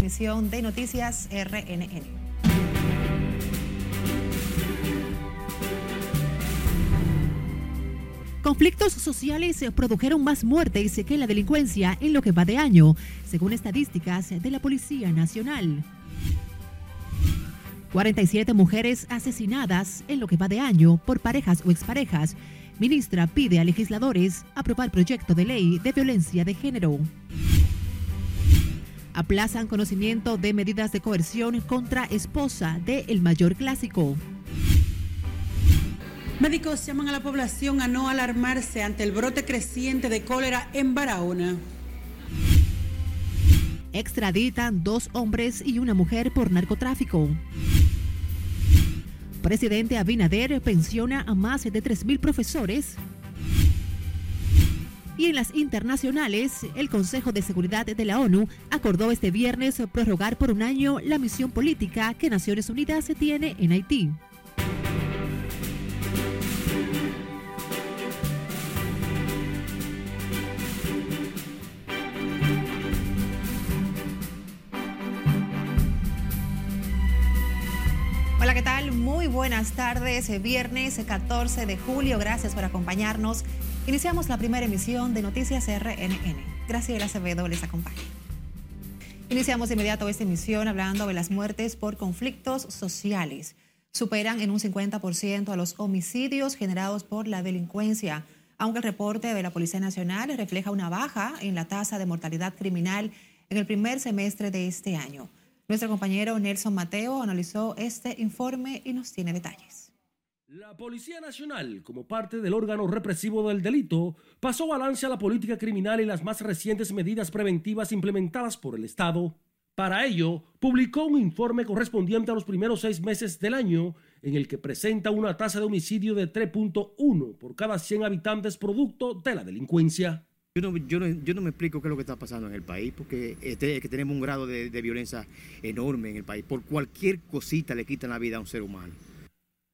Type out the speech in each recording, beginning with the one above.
Emisión de Noticias RNN. Conflictos sociales produjeron más muertes que la delincuencia en lo que va de año, según estadísticas de la Policía Nacional. 47 mujeres asesinadas en lo que va de año por parejas o exparejas. Ministra pide a legisladores aprobar proyecto de ley de violencia de género aplazan conocimiento de medidas de coerción contra esposa de El Mayor Clásico. Médicos llaman a la población a no alarmarse ante el brote creciente de cólera en Barahona. Extraditan dos hombres y una mujer por narcotráfico. Presidente Abinader pensiona a más de 3.000 profesores y en las internacionales, el Consejo de Seguridad de la ONU acordó este viernes prorrogar por un año la misión política que Naciones Unidas tiene en Haití. Hola, ¿qué tal? Muy buenas tardes. Viernes 14 de julio. Gracias por acompañarnos Iniciamos la primera emisión de Noticias RNN. Graciela Acevedo les acompaña. Iniciamos de inmediato esta emisión hablando de las muertes por conflictos sociales. Superan en un 50% a los homicidios generados por la delincuencia, aunque el reporte de la Policía Nacional refleja una baja en la tasa de mortalidad criminal en el primer semestre de este año. Nuestro compañero Nelson Mateo analizó este informe y nos tiene detalles. La Policía Nacional, como parte del órgano represivo del delito, pasó balance a la política criminal y las más recientes medidas preventivas implementadas por el Estado. Para ello, publicó un informe correspondiente a los primeros seis meses del año, en el que presenta una tasa de homicidio de 3.1 por cada 100 habitantes producto de la delincuencia. Yo no, me explico qué es lo que está pasando en el país, porque este, tenemos un grado de violencia enorme en el país. Por cualquier cosita le quitan la vida a un ser humano.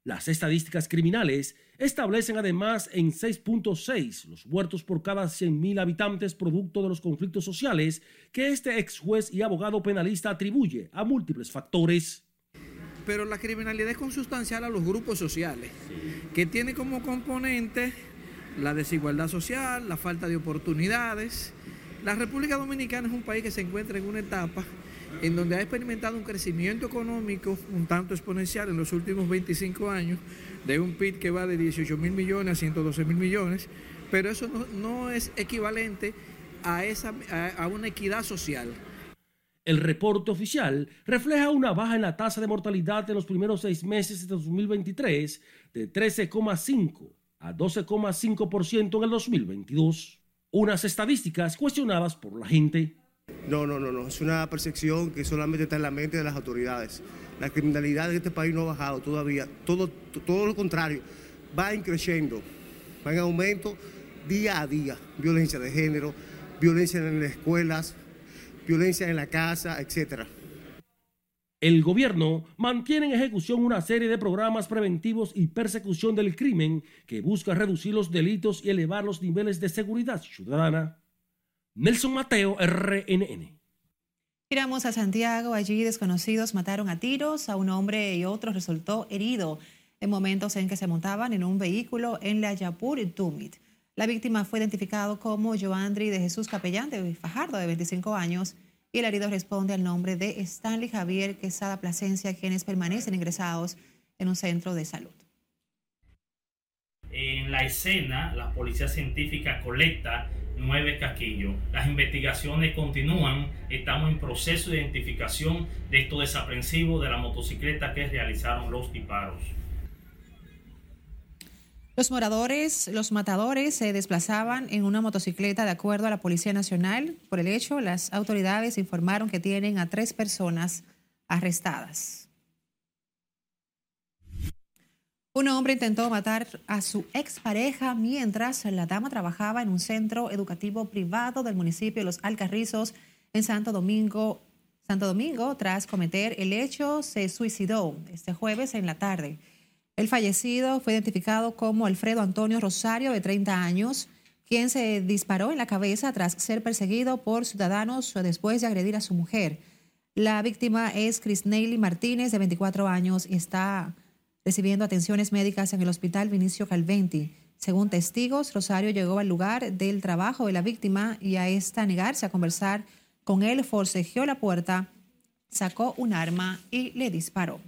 Las estadísticas criminales establecen además en 6.6 los muertos por cada 100.000 habitantes producto de los conflictos sociales que este ex juez y abogado penalista atribuye a múltiples factores. Pero la criminalidad es consustancial a los grupos sociales, que tiene como componente la desigualdad social, la falta de oportunidades. La República Dominicana es un país que se encuentra en una etapa en donde ha experimentado un crecimiento económico un tanto exponencial en los últimos 25 años, de un PIB que va de 18 mil millones a 112 mil millones, pero eso no, es equivalente a, esa, a una equidad social. El reporte oficial refleja una baja en la tasa de mortalidad en los primeros seis meses de 2023 de 13,5 a 12,5% en el 2022. Unas estadísticas cuestionadas por la gente. No, no, no, no. Es una percepción que solamente está en la mente de las autoridades. La criminalidad en este país no ha bajado todavía. Todo, todo lo contrario, va increciendo, va en aumento día a día. Violencia de género, violencia en las escuelas, violencia en la casa, etcétera. El gobierno mantiene en ejecución una serie de programas preventivos y persecución del crimen que busca reducir los delitos y elevar los niveles de seguridad ciudadana. Nelson Mateo, RNN. Miramos a Santiago. Allí desconocidos mataron a tiros a un hombre y otro resultó herido en momentos en que se montaban en un vehículo en la Yapur Tumit. La víctima fue identificado como Joandri de Jesús Capellán de Fajardo, de 25 años, y el herido responde al nombre de Stanley Javier Quesada Plasencia, quienes permanecen ingresados en un centro de salud. En la escena, la policía científica colecta nueve casquillos. Las investigaciones continúan. Estamos en proceso de identificación de estos desaprensivos de la motocicleta que realizaron los disparos. Los moradores, los matadores se desplazaban en una motocicleta de acuerdo a la Policía Nacional. Por el hecho, las autoridades informaron que tienen a tres personas arrestadas. Un hombre intentó matar a su expareja mientras la dama trabajaba en un centro educativo privado del municipio de Los Alcarrizos en Santo Domingo. Santo Domingo, tras cometer el hecho, se suicidó este jueves en la tarde. El fallecido fue identificado como Alfredo Antonio Rosario, de 30 años, quien se disparó en la cabeza tras ser perseguido por ciudadanos después de agredir a su mujer. La víctima es Chris Neily Martínez, de 24 años, y está recibiendo atenciones médicas en el hospital Vinicio Calventi. Según testigos, Rosario llegó al lugar del trabajo de la víctima y a esta negarse a conversar con él, forcejeó la puerta, sacó un arma y le disparó.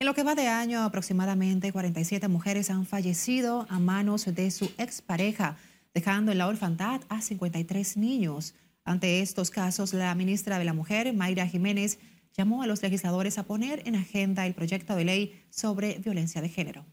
En lo que va de año, aproximadamente 47 mujeres han fallecido a manos de su expareja, dejando en la orfandad a 53 niños. Ante estos casos, la ministra de la Mujer, Mayra Jiménez, llamó a los legisladores a poner en agenda el proyecto de ley sobre violencia de género.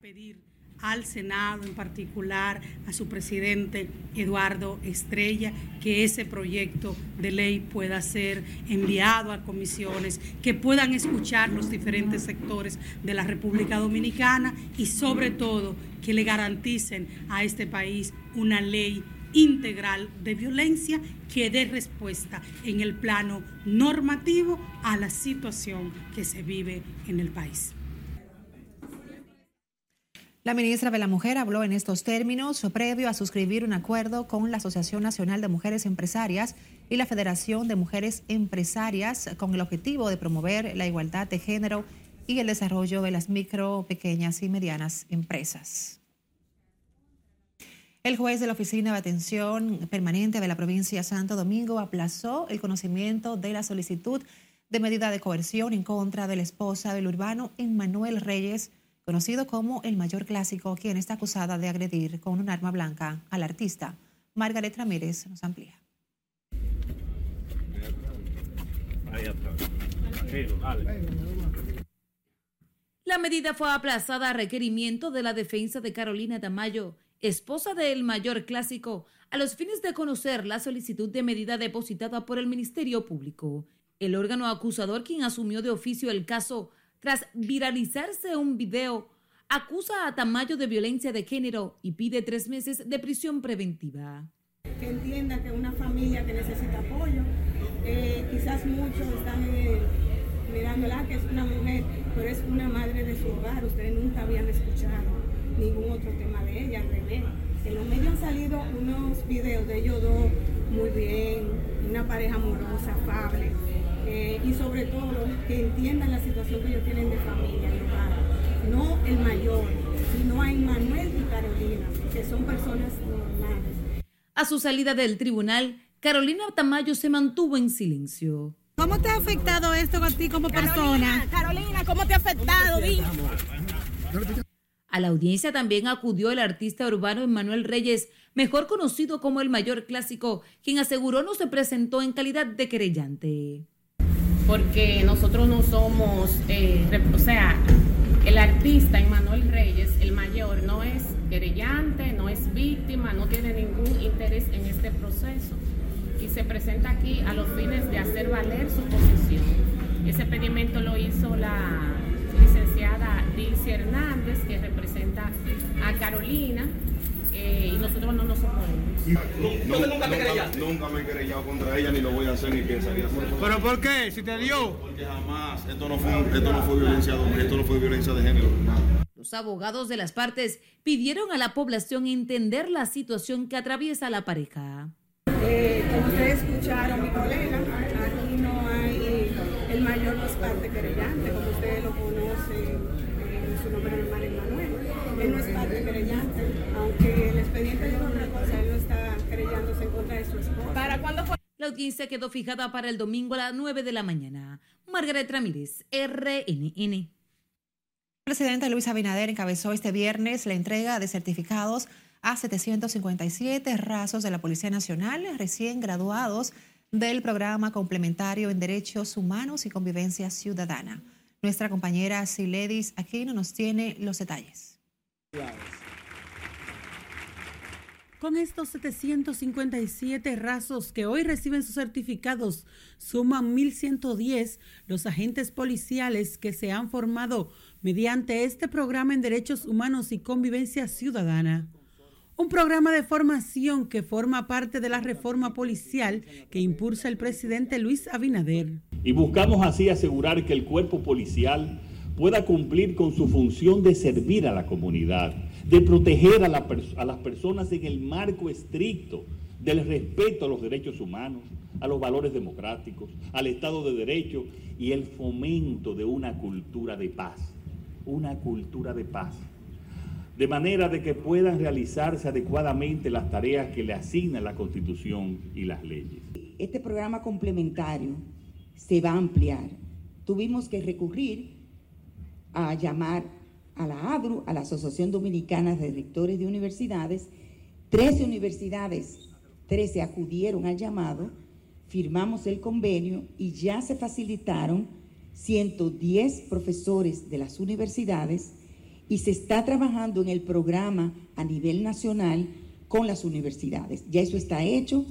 Pedir al Senado en particular, a su presidente Eduardo Estrella, que ese proyecto de ley pueda ser enviado a comisiones, que puedan escuchar los diferentes sectores de la República Dominicana y sobre todo que le garanticen a este país una ley integral de violencia que dé respuesta en el plano normativo a la situación que se vive en el país. La ministra de la Mujer habló en estos términos previo a suscribir un acuerdo con la Asociación Nacional de Mujeres Empresarias y la Federación de Mujeres Empresarias con el objetivo de promover la igualdad de género y el desarrollo de las micro, pequeñas y medianas empresas. El juez de la Oficina de Atención Permanente de la provincia de Santo Domingo aplazó el conocimiento de la solicitud de medida de coerción en contra de la esposa del urbano Emmanuel Reyes, conocido como el mayor clásico, quien está acusada de agredir con un arma blanca al artista. Margaret Ramírez nos amplía. La medida fue aplazada a requerimiento de la defensa de Carolina Tamayo, esposa del mayor clásico, a los fines de conocer la solicitud de medida depositada por el Ministerio Público. El órgano acusador, quien asumió de oficio el caso tras viralizarse un video, acusa a Tamayo de violencia de género y pide tres meses de prisión preventiva. Que entienda que una familia que necesita apoyo, eh, quizás muchos están eh, mirándola que es una mujer, pero es una madre de su hogar, ustedes nunca habían escuchado ningún otro tema de ella, al revés. En los medios han salido unos videos de ellos dos muy bien, una pareja amorosa, afable, eh, y sobre todo que entiendan la situación que ellos tienen de familia, hogar. No el mayor, sino a Manuel y Carolina, que son personas normales. A su salida del tribunal, Carolina Tamayo se mantuvo en silencio. ¿Cómo te ha afectado esto a ti como persona? Carolina, ¿cómo te ha afectado? Dime. A la audiencia también acudió el artista urbano Emmanuel Reyes, mejor conocido como el mayor clásico, quien aseguró no se presentó en calidad de querellante. Porque nosotros no somos, eh, o sea, el artista Emmanuel Reyes, el mayor, no es querellante, no es víctima, no tiene ningún interés en este proceso y se presenta aquí a los fines de hacer valer su posición. Ese pedimento lo hizo la licenciada Dilcia Hernández, que representa a Carolina, eh, y nosotros no nos oponemos. No, nunca, nunca, me he querellado contra ella, ni lo voy a hacer, ni pensaría hacerlo. ¿Pero por qué? ¿Si te dio? Porque jamás, esto no fue, esto no fue violencia esto no fue violencia de género. Los abogados de las partes pidieron a la población entender la situación que atraviesa la pareja. Eh, como ustedes escucharon, mi colega, aquí no hay, el mayor no es parte querellante, como ustedes lo conocen, eh, su nombre normal es Manuel. Él no es parte querellante, aunque el expediente de otra cosa, él no está querellándose en contra de su esposa. ¿Para cuándo fue? La audiencia quedó fijada para el domingo a las 9 de la mañana. Margaret Ramírez, RNN. El presidente Luis Abinader encabezó este viernes la entrega de certificados a 757 rasos de la Policía Nacional recién graduados del programa complementario en Derechos Humanos y Convivencia Ciudadana. Nuestra compañera Siledis Aquino nos tiene los detalles. Con estos 757 rasos que hoy reciben sus certificados, suman 1.110 los agentes policiales que se han formado mediante este programa en Derechos Humanos y Convivencia Ciudadana. Un programa de formación que forma parte de la reforma policial que impulsa el presidente Luis Abinader. Y buscamos así asegurar que el cuerpo policial pueda cumplir con su función de servir a la comunidad, de proteger a, las personas en el marco estricto del respeto a los derechos humanos, a los valores democráticos, al Estado de Derecho y el fomento de una cultura de paz, una cultura de paz, de manera de que puedan realizarse adecuadamente las tareas que le asigna la Constitución y las leyes. Este programa complementario se va a ampliar. Tuvimos que recurrir a llamar a la ADRU, a la Asociación Dominicana de Rectores de Universidades. Trece universidades, trece acudieron al llamado, firmamos el convenio y ya se facilitaron 110 profesores de las universidades y se está trabajando en el programa a nivel nacional con las universidades. Ya eso está hecho,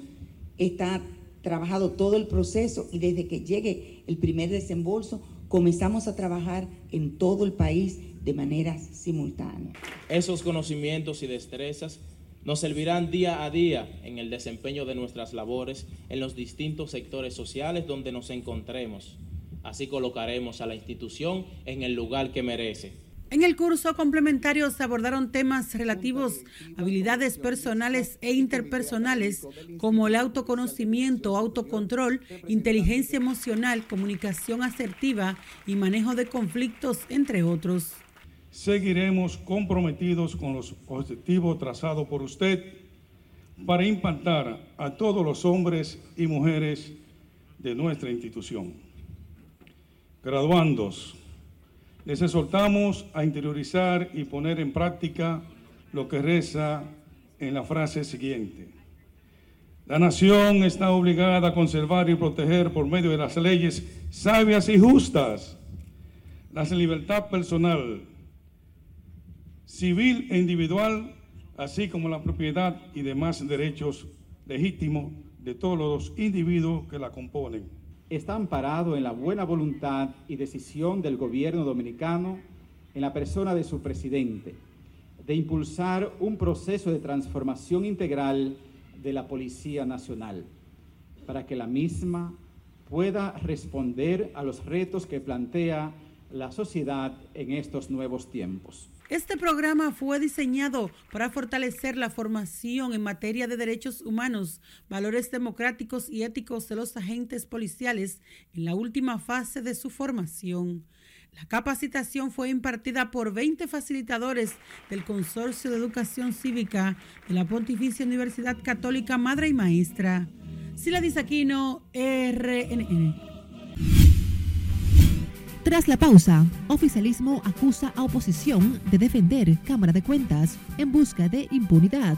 está trabajado todo el proceso y desde que llegue el primer desembolso comenzamos a trabajar en todo el país de manera simultánea. Esos conocimientos y destrezas nos servirán día a día en el desempeño de nuestras labores en los distintos sectores sociales donde nos encontremos. Así colocaremos a la institución en el lugar que merece. En el curso complementario se abordaron temas relativos a habilidades personales e interpersonales como el autoconocimiento, autocontrol, inteligencia emocional, comunicación asertiva y manejo de conflictos, entre otros. Seguiremos comprometidos con los objetivos trazados por usted para impactar a todos los hombres y mujeres de nuestra institución. Graduandos, les exhortamos a interiorizar y poner en práctica lo que reza en la frase siguiente. La nación está obligada a conservar y proteger por medio de las leyes sabias y justas la libertad personal, civil e individual, así como la propiedad y demás derechos legítimos de todos los individuos que la componen está amparado en la buena voluntad y decisión del gobierno dominicano en la persona de su presidente, de impulsar un proceso de transformación integral de la Policía Nacional, para que la misma pueda responder a los retos que plantea la sociedad en estos nuevos tiempos. Este programa fue diseñado para fortalecer la formación en materia de derechos humanos, valores democráticos y éticos de los agentes policiales en la última fase de su formación. La capacitación fue impartida por 20 facilitadores del Consorcio de Educación Cívica de la Pontificia Universidad Católica Madre y Maestra. Sila Disaquino, RNN. Tras la pausa, oficialismo acusa a oposición de defender Cámara de Cuentas en busca de impunidad.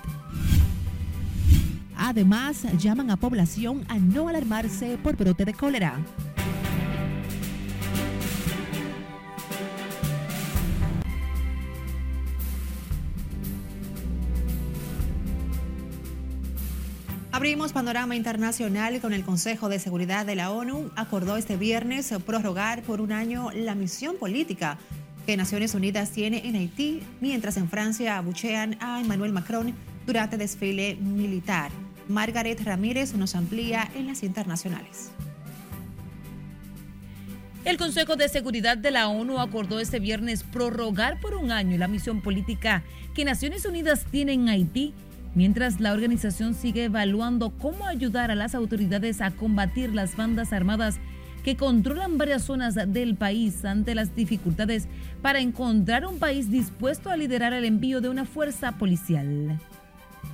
Además, llaman a población a no alarmarse por brote de cólera. Abrimos panorama internacional con el Consejo de Seguridad de la ONU. Acordó este viernes prorrogar por un año la misión política que Naciones Unidas tiene en Haití, mientras en Francia abuchean a Emmanuel Macron durante desfile militar. Margaret Ramírez nos amplía en las internacionales. El Consejo de Seguridad de la ONU acordó este viernes prorrogar por un año la misión política que Naciones Unidas tiene en Haití mientras la organización sigue evaluando cómo ayudar a las autoridades a combatir las bandas armadas que controlan varias zonas del país ante las dificultades para encontrar un país dispuesto a liderar el envío de una fuerza policial.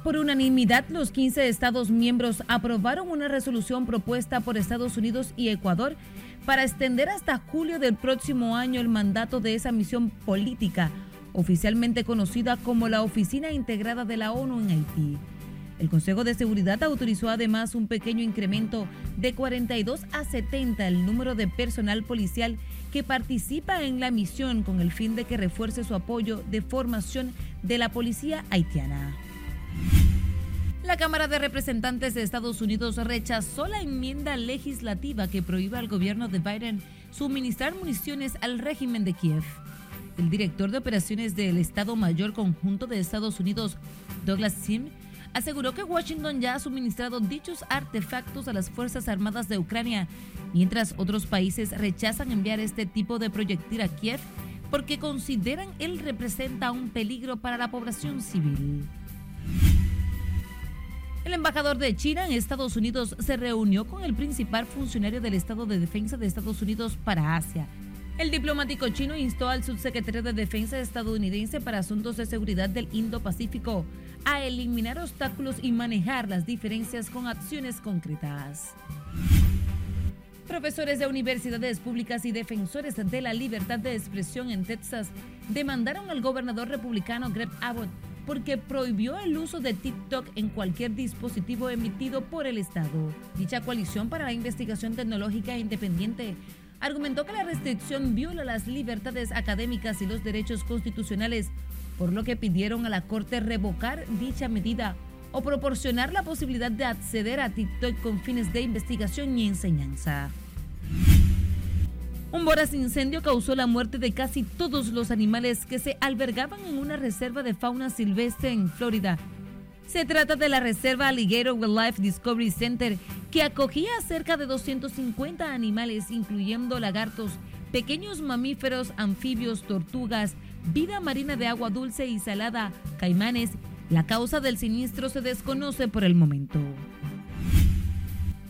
Por unanimidad, los 15 Estados miembros aprobaron una resolución propuesta por Estados Unidos y Ecuador para extender hasta julio del próximo año el mandato de esa misión política oficialmente conocida como la Oficina Integrada de la ONU en Haití. El Consejo de Seguridad autorizó además un pequeño incremento de 42 a 70 el número de personal policial que participa en la misión con el fin de que refuerce su apoyo de formación de la policía haitiana. La Cámara de Representantes de Estados Unidos rechazó la enmienda legislativa que prohíbe al gobierno de Biden suministrar municiones al régimen de Kiev. El director de operaciones del Estado Mayor Conjunto de Estados Unidos, Douglas Sim, aseguró que Washington ya ha suministrado dichos artefactos a las Fuerzas Armadas de Ucrania, mientras otros países rechazan enviar este tipo de proyectil a Kiev porque consideran él representa un peligro para la población civil. El embajador de China en Estados Unidos se reunió con el principal funcionario del Estado de Defensa de Estados Unidos para Asia. El diplomático chino instó al subsecretario de Defensa estadounidense para Asuntos de Seguridad del Indo-Pacífico a eliminar obstáculos y manejar las diferencias con acciones concretas. Profesores de universidades públicas y defensores de la libertad de expresión en Texas demandaron al gobernador republicano Greg Abbott porque prohibió el uso de TikTok en cualquier dispositivo emitido por el Estado. Dicha coalición para la investigación tecnológica independiente argumentó que la restricción viola las libertades académicas y los derechos constitucionales, por lo que pidieron a la Corte revocar dicha medida o proporcionar la posibilidad de acceder a TikTok con fines de investigación y enseñanza. Un voraz incendio causó la muerte de casi todos los animales que se albergaban en una reserva de fauna silvestre en Florida. Se trata de la reserva Alligator Wildlife Discovery Center, que acogía a cerca de 250 animales, incluyendo lagartos, pequeños mamíferos, anfibios, tortugas, vida marina de agua dulce y salada, caimanes la causa del siniestro se desconoce por el momento.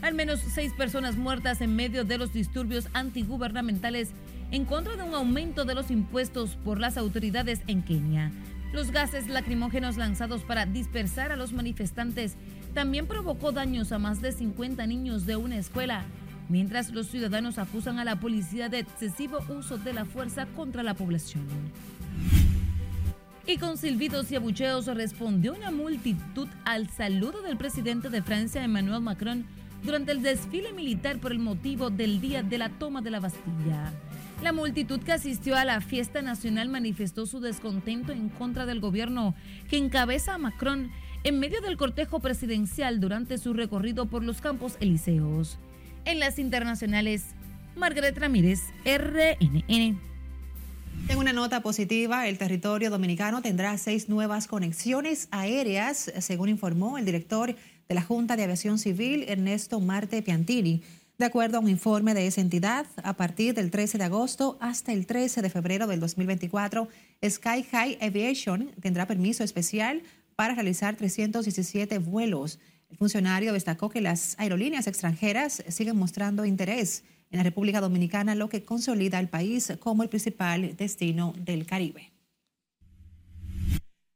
Al menos seis personas muertas en medio de los disturbios antigubernamentales en contra de un aumento de los impuestos por las autoridades en Kenia. Los gases lacrimógenos lanzados para dispersar a los manifestantes también provocó daños a más de 50 niños de una escuela, mientras los ciudadanos acusan a la policía de excesivo uso de la fuerza contra la población. Y con silbidos y abucheos respondió una multitud al saludo del presidente de Francia, Emmanuel Macron, durante el desfile militar por el motivo del día de la toma de la Bastilla. La multitud que asistió a la fiesta nacional manifestó su descontento en contra del gobierno que encabeza a Macron en medio del cortejo presidencial durante su recorrido por los campos elíseos. En las internacionales, Margaret Ramírez, RNN. En una nota positiva, el territorio dominicano tendrá seis nuevas conexiones aéreas, según informó el director de la Junta de Aviación Civil, Ernesto Marte Piantini. De acuerdo a un informe de esa entidad, a partir del 13 de agosto hasta el 13 de febrero del 2024, Sky High Aviation tendrá permiso especial para realizar 317 vuelos. El funcionario destacó que las aerolíneas extranjeras siguen mostrando interés en la República Dominicana, lo que consolida al país como el principal destino del Caribe.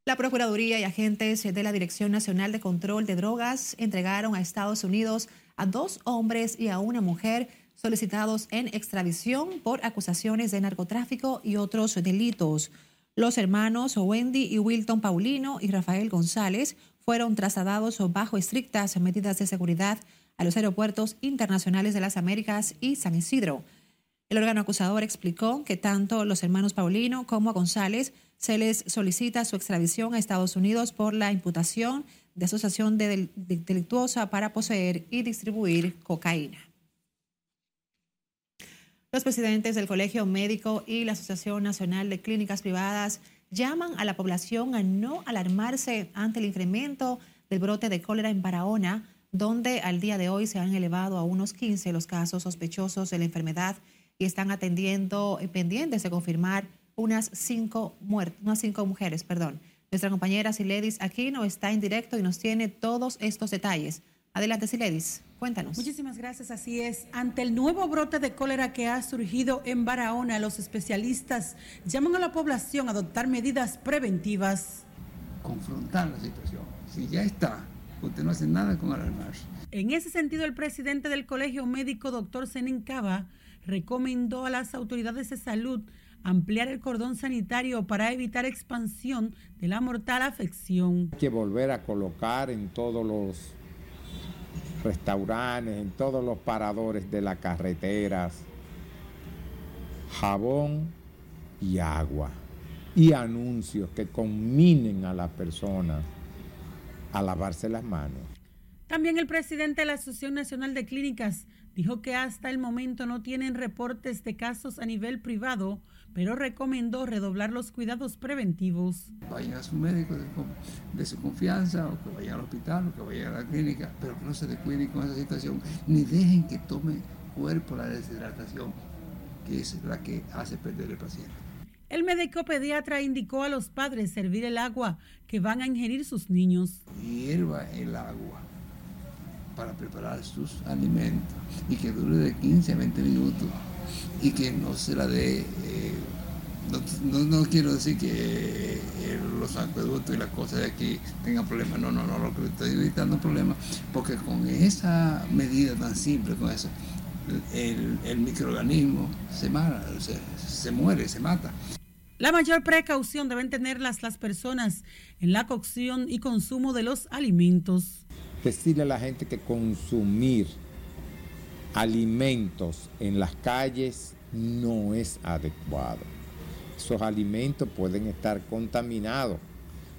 La Procuraduría y agentes de la Dirección Nacional de Control de Drogas entregaron a Estados Unidos a dos hombres y a una mujer solicitados en extradición por acusaciones de narcotráfico y otros delitos. Los hermanos Wendy y Wilton Paulino y Rafael González fueron trasladados bajo estrictas medidas de seguridad a los aeropuertos internacionales de las Américas y San Isidro. El órgano acusador explicó que tanto los hermanos Paulino como González se les solicita su extradición a Estados Unidos por la imputación de asociación delictuosa para poseer y distribuir cocaína. Los presidentes del Colegio Médico y la Asociación Nacional de Clínicas Privadas llaman a la población a no alarmarse ante el incremento del brote de cólera en Barahona donde al día de hoy se han elevado a unos 15 los casos sospechosos de la enfermedad y están atendiendo eh, pendientes de confirmar unas cinco, unas cinco mujeres. Perdón. Nuestra compañera Siledis Aquino está en directo y nos tiene todos estos detalles. Adelante, Siledis, cuéntanos. Muchísimas gracias, así es. Ante el nuevo brote de cólera que ha surgido en Barahona, los especialistas llaman a la población a adoptar medidas preventivas. Confrontar la situación. Si ya está, Usted no hace nada con alarmarse. En ese sentido, el presidente del Colegio Médico, doctor Zenen Cava, recomendó a las autoridades de salud ampliar el cordón sanitario para evitar expansión de la mortal afección. Hay que volver a colocar en todos los restaurantes, en todos los paradores de las carreteras, jabón y agua y anuncios que conminen a las personas a lavarse las manos. También el presidente de la Asociación Nacional de Clínicas dijo que hasta el momento no tienen reportes de casos a nivel privado, pero recomendó redoblar los cuidados preventivos. Vayan a su médico de, su confianza, o que vayan al hospital, o que vayan a la clínica, pero que no se descuiden con esa situación, ni dejen que tome cuerpo la deshidratación, que es la que hace perder el paciente. El médico pediatra indicó a los padres servir el agua que van a ingerir sus niños. Hierva el agua para preparar sus alimentos y que dure de 15 a 20 minutos y que no se la dé, eh, no, quiero decir que eh, los acueductos y las cosas de aquí tengan problemas, no, no, no, lo que estoy evitando problemas, porque con esa medida tan simple, con eso, el, microorganismo se, se muere, se mata. La mayor precaución deben tenerlas las personas en la cocción y consumo de los alimentos. Decirle a la gente que consumir alimentos en las calles no es adecuado. Esos alimentos pueden estar contaminados.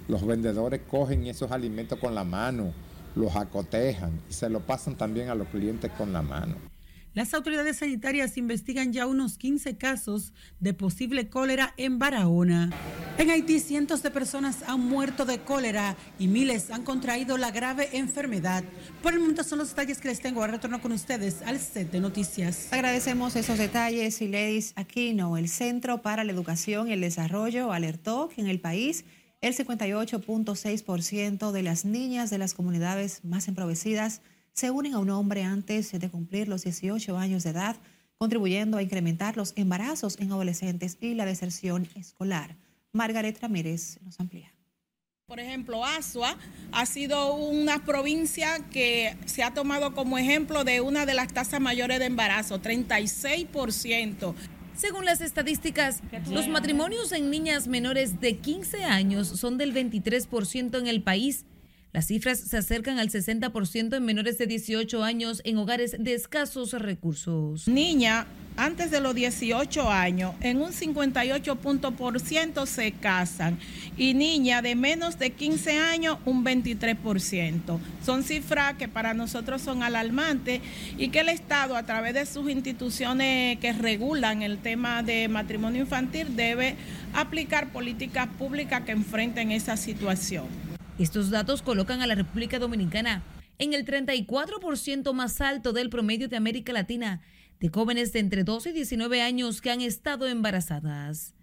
Los vendedores cogen esos alimentos con la mano, los acotejan y se lo pasan también a los clientes con la mano. Las autoridades sanitarias investigan ya unos 15 casos de posible cólera en Barahona. En Haití, cientos de personas han muerto de cólera y miles han contraído la grave enfermedad. Por el momento son los detalles que les tengo. Ahora retorno con ustedes al set de noticias. Agradecemos esos detalles y Ladies Aquino. El Centro para la Educación y el Desarrollo alertó que en el país el 58.6% de las niñas de las comunidades más empobrecidas se unen a un hombre antes de cumplir los 18 años de edad, contribuyendo a incrementar los embarazos en adolescentes y la deserción escolar. Margaret Ramírez nos amplía. Por ejemplo, Asua ha sido una provincia que se ha tomado como ejemplo de una de las tasas mayores de embarazo, 36%. Según las estadísticas, los matrimonios en niñas menores de 15 años son del 23% en el país las cifras se acercan al 60% en menores de 18 años en hogares de escasos recursos. Niña antes de los 18 años, en un 58% se casan y niña de menos de 15 años, un 23%. Son cifras que para nosotros son alarmantes y que el Estado, a través de sus instituciones que regulan el tema de matrimonio infantil, debe aplicar políticas públicas que enfrenten esa situación. Estos datos colocan a la República Dominicana en el 34% más alto del promedio de América Latina de jóvenes de entre 12 y 19 años que han estado embarazadas.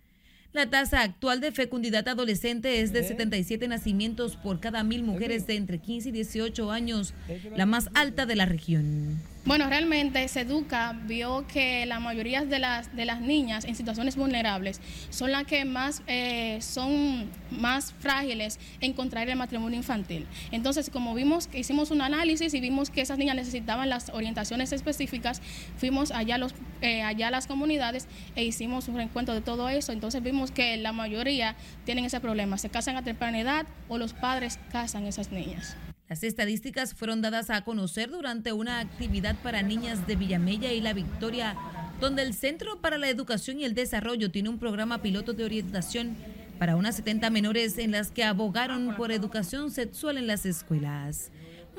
La tasa actual de fecundidad adolescente es de 77 nacimientos por cada mil mujeres de entre 15 y 18 años, la más alta de la región. Bueno, realmente Seduca vio que la mayoría de las, de las niñas en situaciones vulnerables son las que más eh, son más frágiles en contraer el matrimonio infantil. Entonces, como vimos que hicimos un análisis y vimos que esas niñas necesitaban las orientaciones específicas, fuimos allá, los, eh, allá a las comunidades e hicimos un reencuentro de todo eso. Entonces vimos que la mayoría tienen ese problema, se casan a temprana edad o los padres casan a esas niñas. Las estadísticas fueron dadas a conocer durante una actividad para niñas de Villamella y La Victoria, donde el Centro para la Educación y el Desarrollo tiene un programa piloto de orientación para unas 70 menores en las que abogaron por educación sexual en las escuelas.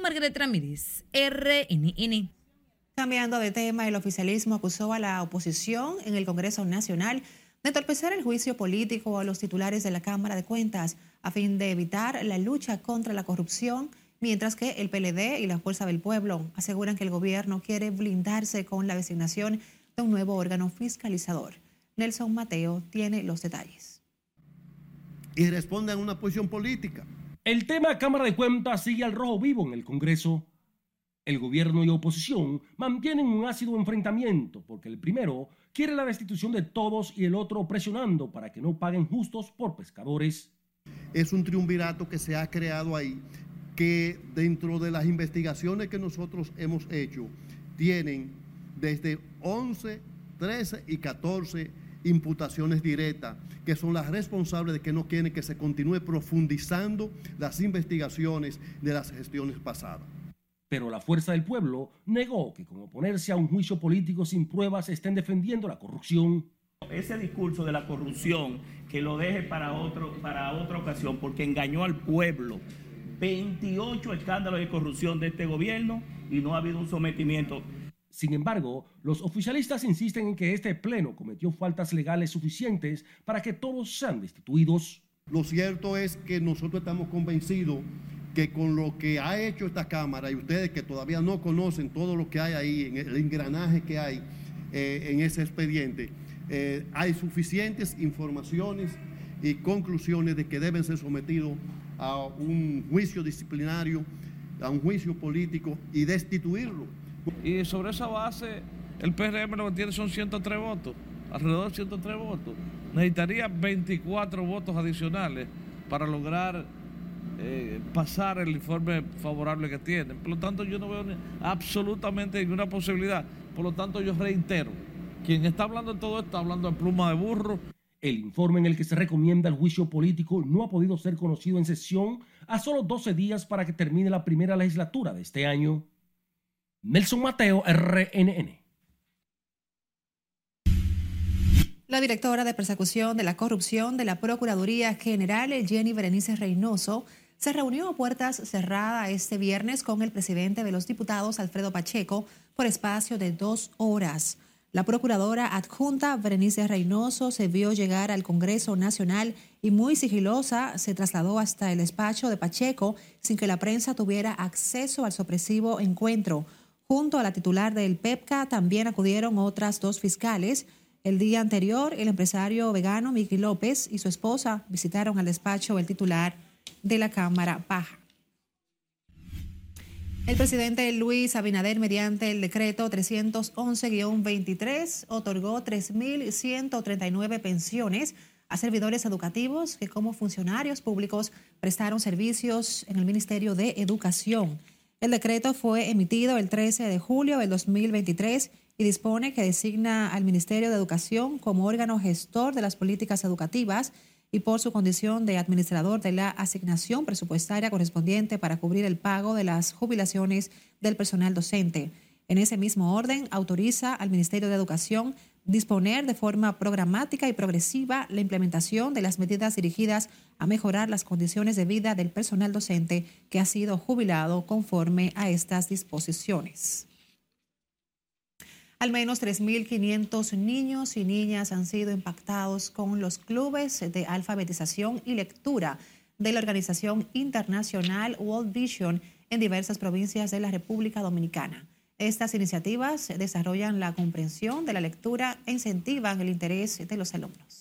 Margaret Ramírez, RNN. Cambiando de tema, el oficialismo acusó a la oposición en el Congreso Nacional de entorpecer el juicio político a los titulares de la Cámara de Cuentas a fin de evitar la lucha contra la corrupción mientras que el PLD y la Fuerza del Pueblo aseguran que el gobierno quiere blindarse con la designación de un nuevo órgano fiscalizador. Nelson Mateo tiene los detalles. Y responde a una posición política. El tema Cámara de Cuentas sigue al rojo vivo en el Congreso. El gobierno y oposición mantienen un ácido enfrentamiento porque el primero quiere la destitución de todos y el otro presionando para que no paguen justos por pescadores. Es un triunvirato que se ha creado ahí que dentro de las investigaciones que nosotros hemos hecho, tienen desde 11, 13 y 14 imputaciones directas, que son las responsables de que no quieren que se continúe profundizando las investigaciones de las gestiones pasadas. Pero la Fuerza del Pueblo negó que con oponerse a un juicio político sin pruebas estén defendiendo la corrupción. Ese discurso de la corrupción que lo deje para, otro, para otra ocasión porque engañó al pueblo 28 escándalos de corrupción de este gobierno y no ha habido un sometimiento. Sin embargo, los oficialistas insisten en que este pleno cometió faltas legales suficientes para que todos sean destituidos. Lo cierto es que nosotros estamos convencidos que con lo que ha hecho esta Cámara y ustedes que todavía no conocen todo lo que hay ahí, en el engranaje que hay eh, en ese expediente, eh, hay suficientes informaciones y conclusiones de que deben ser sometidos a un juicio disciplinario a un juicio político y destituirlo. Y sobre esa base, el PRM lo que tiene son 103 votos, alrededor de 103 votos. Necesitaría 24 votos adicionales para lograr eh, pasar el informe favorable que tienen. Por lo tanto, yo no veo absolutamente ninguna posibilidad. Por lo tanto, yo reitero, quien está hablando de todo esto está hablando de pluma de burro. El informe en el que se recomienda el juicio político no ha podido ser conocido en sesión a solo 12 días para que termine la primera legislatura de este año. Nelson Mateo, RNN. La directora de persecución de la corrupción de la Procuraduría General, Jenny Berenice Reynoso, se reunió a puertas cerradas este viernes con el presidente de los diputados, Alfredo Pacheco, por espacio de dos horas. La procuradora adjunta Berenice Reynoso se vio llegar al Congreso Nacional y muy sigilosa se trasladó hasta el despacho de Pacheco sin que la prensa tuviera acceso al sorpresivo encuentro. Junto a la titular del PEPCA también acudieron otras dos fiscales. El día anterior, el empresario vegano Miki López y su esposa visitaron al despacho del titular de la Cámara Baja. El presidente Luis Abinader, mediante el decreto 311-23, otorgó 3.139 pensiones a servidores educativos que como funcionarios públicos prestaron servicios en el Ministerio de Educación. El decreto fue emitido el 13 de julio del 2023 y dispone que designa al Ministerio de Educación como órgano gestor de las políticas educativas y por su condición de administrador de la asignación presupuestaria correspondiente para cubrir el pago de las jubilaciones del personal docente. En ese mismo orden, autoriza al Ministerio de Educación disponer de forma programática y progresiva la implementación de las medidas dirigidas a mejorar las condiciones de vida del personal docente que ha sido jubilado conforme a estas disposiciones. Al menos 3.500 niños y niñas han sido impactados con los clubes de alfabetización y lectura de la organización internacional World Vision en diversas provincias de la República Dominicana. Estas iniciativas desarrollan la comprensión de la lectura e incentivan el interés de los alumnos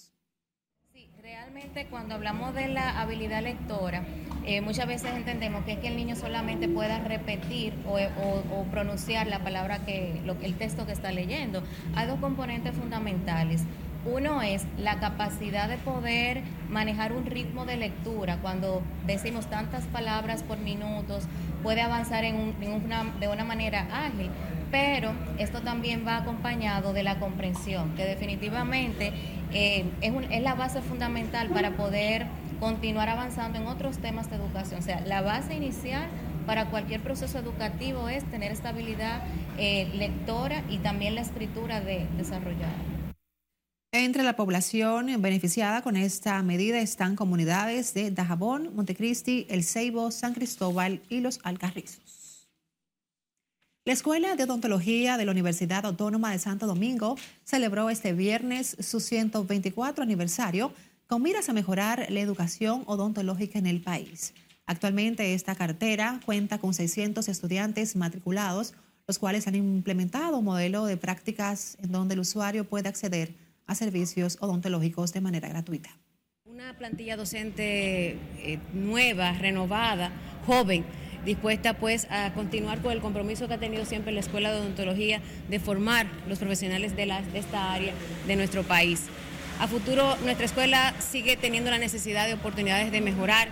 cuando hablamos de la habilidad lectora, eh, muchas veces entendemos que es que el niño solamente pueda repetir o, pronunciar la palabra que, el texto que está leyendo. Hay dos componentes fundamentales. Uno es la capacidad de poder manejar un ritmo de lectura. Cuando decimos tantas palabras por minutos, puede avanzar de una manera ágil. Pero esto también va acompañado de la comprensión, que definitivamente eh, es, la base fundamental para poder continuar avanzando en otros temas de educación. O sea, la base inicial para cualquier proceso educativo es tener estabilidad eh, lectora y también la escritura de, desarrollada. Entre la población beneficiada con esta medida están comunidades de Dajabón, Montecristi, El Ceibo, San Cristóbal y Los Alcarrizos. La Escuela de Odontología de la Universidad Autónoma de Santo Domingo celebró este viernes su 124 aniversario con miras a mejorar la educación odontológica en el país. Actualmente esta cartera cuenta con 600 estudiantes matriculados, los cuales han implementado un modelo de prácticas en donde el usuario puede acceder a servicios odontológicos de manera gratuita. Una plantilla docente eh, nueva, renovada, joven dispuesta pues a continuar con el compromiso que ha tenido siempre la Escuela de Odontología de formar los profesionales de, de esta área de nuestro país. A futuro nuestra escuela sigue teniendo la necesidad de oportunidades de mejorar,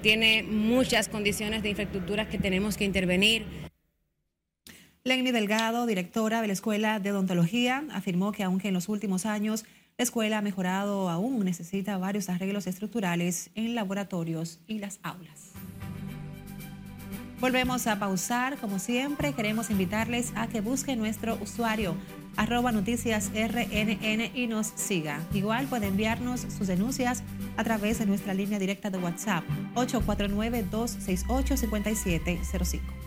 tiene muchas condiciones de infraestructuras que tenemos que intervenir. Lenny Delgado, directora de la Escuela de Odontología, afirmó que aunque en los últimos años la escuela ha mejorado, aún necesita varios arreglos estructurales en laboratorios y las aulas. Volvemos a pausar. Como siempre, queremos invitarles a que busquen nuestro usuario arroba noticias RNN y nos siga. Igual puede enviarnos sus denuncias a través de nuestra línea directa de WhatsApp 849-268-5705.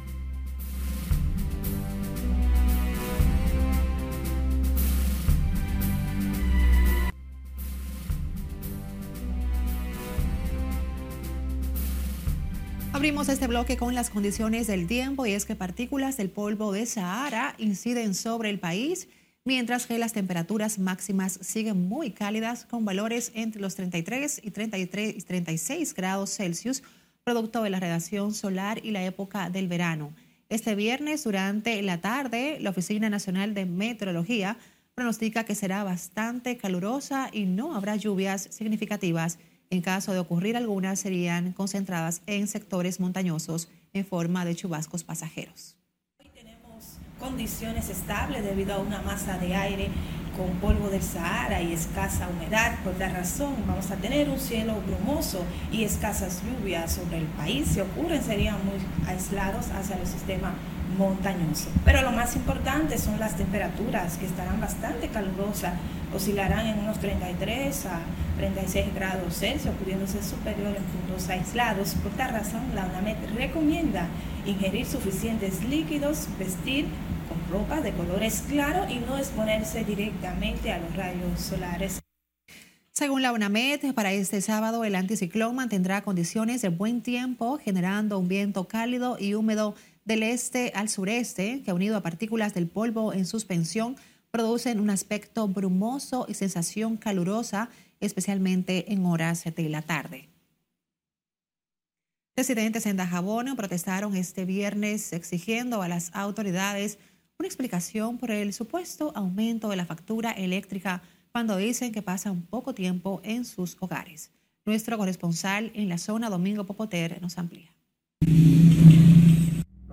Abrimos este bloque con las condiciones del tiempo y es que partículas del polvo de Sahara inciden sobre el país, mientras que las temperaturas máximas siguen muy cálidas con valores entre los 33 y 33 y 36 grados Celsius producto de la radiación solar y la época del verano. Este viernes, durante la tarde, la Oficina Nacional de Meteorología pronostica que será bastante calurosa y no habrá lluvias significativas. En caso de ocurrir algunas, serían concentradas en sectores montañosos en forma de chubascos pasajeros. Hoy tenemos condiciones estables debido a una masa de aire con polvo del Sahara y escasa humedad. Por la razón, vamos a tener un cielo brumoso y escasas lluvias sobre el país. Si ocurren, serían muy aislados hacia el sistema montañoso. Pero lo más importante son las temperaturas que estarán bastante calurosas, oscilarán en unos 33 a 36 grados Celsius, pudiéndose superior en puntos aislados. Por tal razón, la UNAMED recomienda ingerir suficientes líquidos, vestir con ropa de colores claros y no exponerse directamente a los rayos solares. Según la UNAMED, para este sábado el anticiclón mantendrá condiciones de buen tiempo, generando un viento cálido y húmedo del este al sureste, que unido a partículas del polvo en suspensión, producen un aspecto brumoso y sensación calurosa, especialmente en horas de la tarde. Residentes en Dajabón protestaron este viernes exigiendo a las autoridades una explicación por el supuesto aumento de la factura eléctrica cuando dicen que pasan poco tiempo en sus hogares. Nuestro corresponsal en la zona, Domingo Popoter, nos amplía.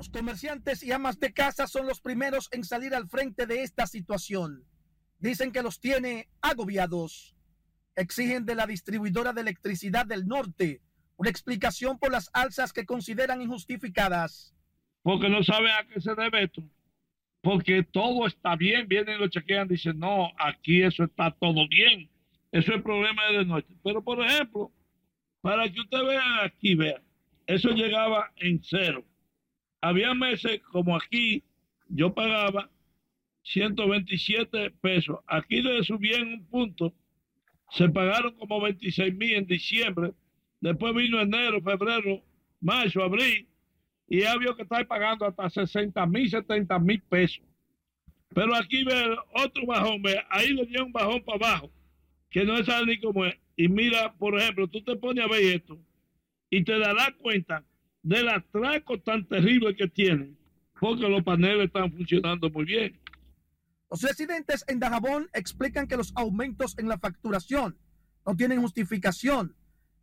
Los comerciantes y amas de casa son los primeros en salir al frente de esta situación. Dicen que los tiene agobiados. Exigen de la distribuidora de electricidad del norte una explicación por las alzas que consideran injustificadas. Porque no saben a qué se debe. Porque todo está bien, vienen y lo chequean, dicen, no, aquí eso está todo bien. Eso es el problema del norte. Pero, por ejemplo, para que usted vea aquí, vea, eso llegaba en cero había meses como aquí, yo pagaba 127 pesos. Aquí le subí en un punto, se pagaron como 26 mil en diciembre. Después vino enero, febrero, marzo, abril, y ya vio que está pagando hasta 60 mil, 70 mil pesos. Pero aquí ve otro bajón, ve, ahí le dio un bajón para abajo, que no es ni cómo es. Y mira, por ejemplo, tú te pones a ver esto y te darás cuenta del atraco tan terrible que tienen, porque los paneles están funcionando muy bien. Los residentes en Dajabón explican que los aumentos en la facturación no tienen justificación,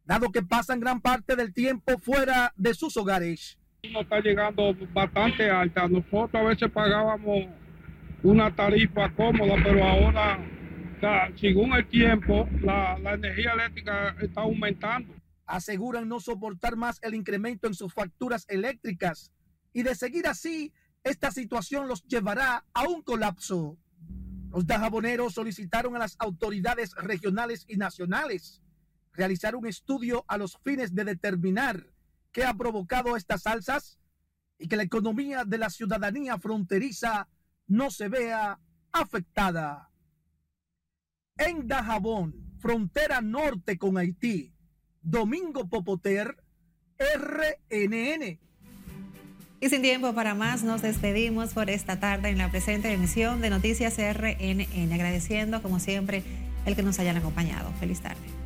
dado que pasan gran parte del tiempo fuera de sus hogares. No está llegando bastante alta. Nosotros a veces pagábamos una tarifa cómoda, pero ahora, según el tiempo, la, la energía eléctrica está aumentando aseguran no soportar más el incremento en sus facturas eléctricas y de seguir así, esta situación los llevará a un colapso. Los dajaboneros solicitaron a las autoridades regionales y nacionales realizar un estudio a los fines de determinar qué ha provocado estas alzas y que la economía de la ciudadanía fronteriza no se vea afectada. En Dajabón, frontera norte con Haití, Domingo Popoter, RNN. Y sin tiempo para más, nos despedimos por esta tarde en la presente emisión de Noticias RNN, agradeciendo como siempre el que nos hayan acompañado. Feliz tarde.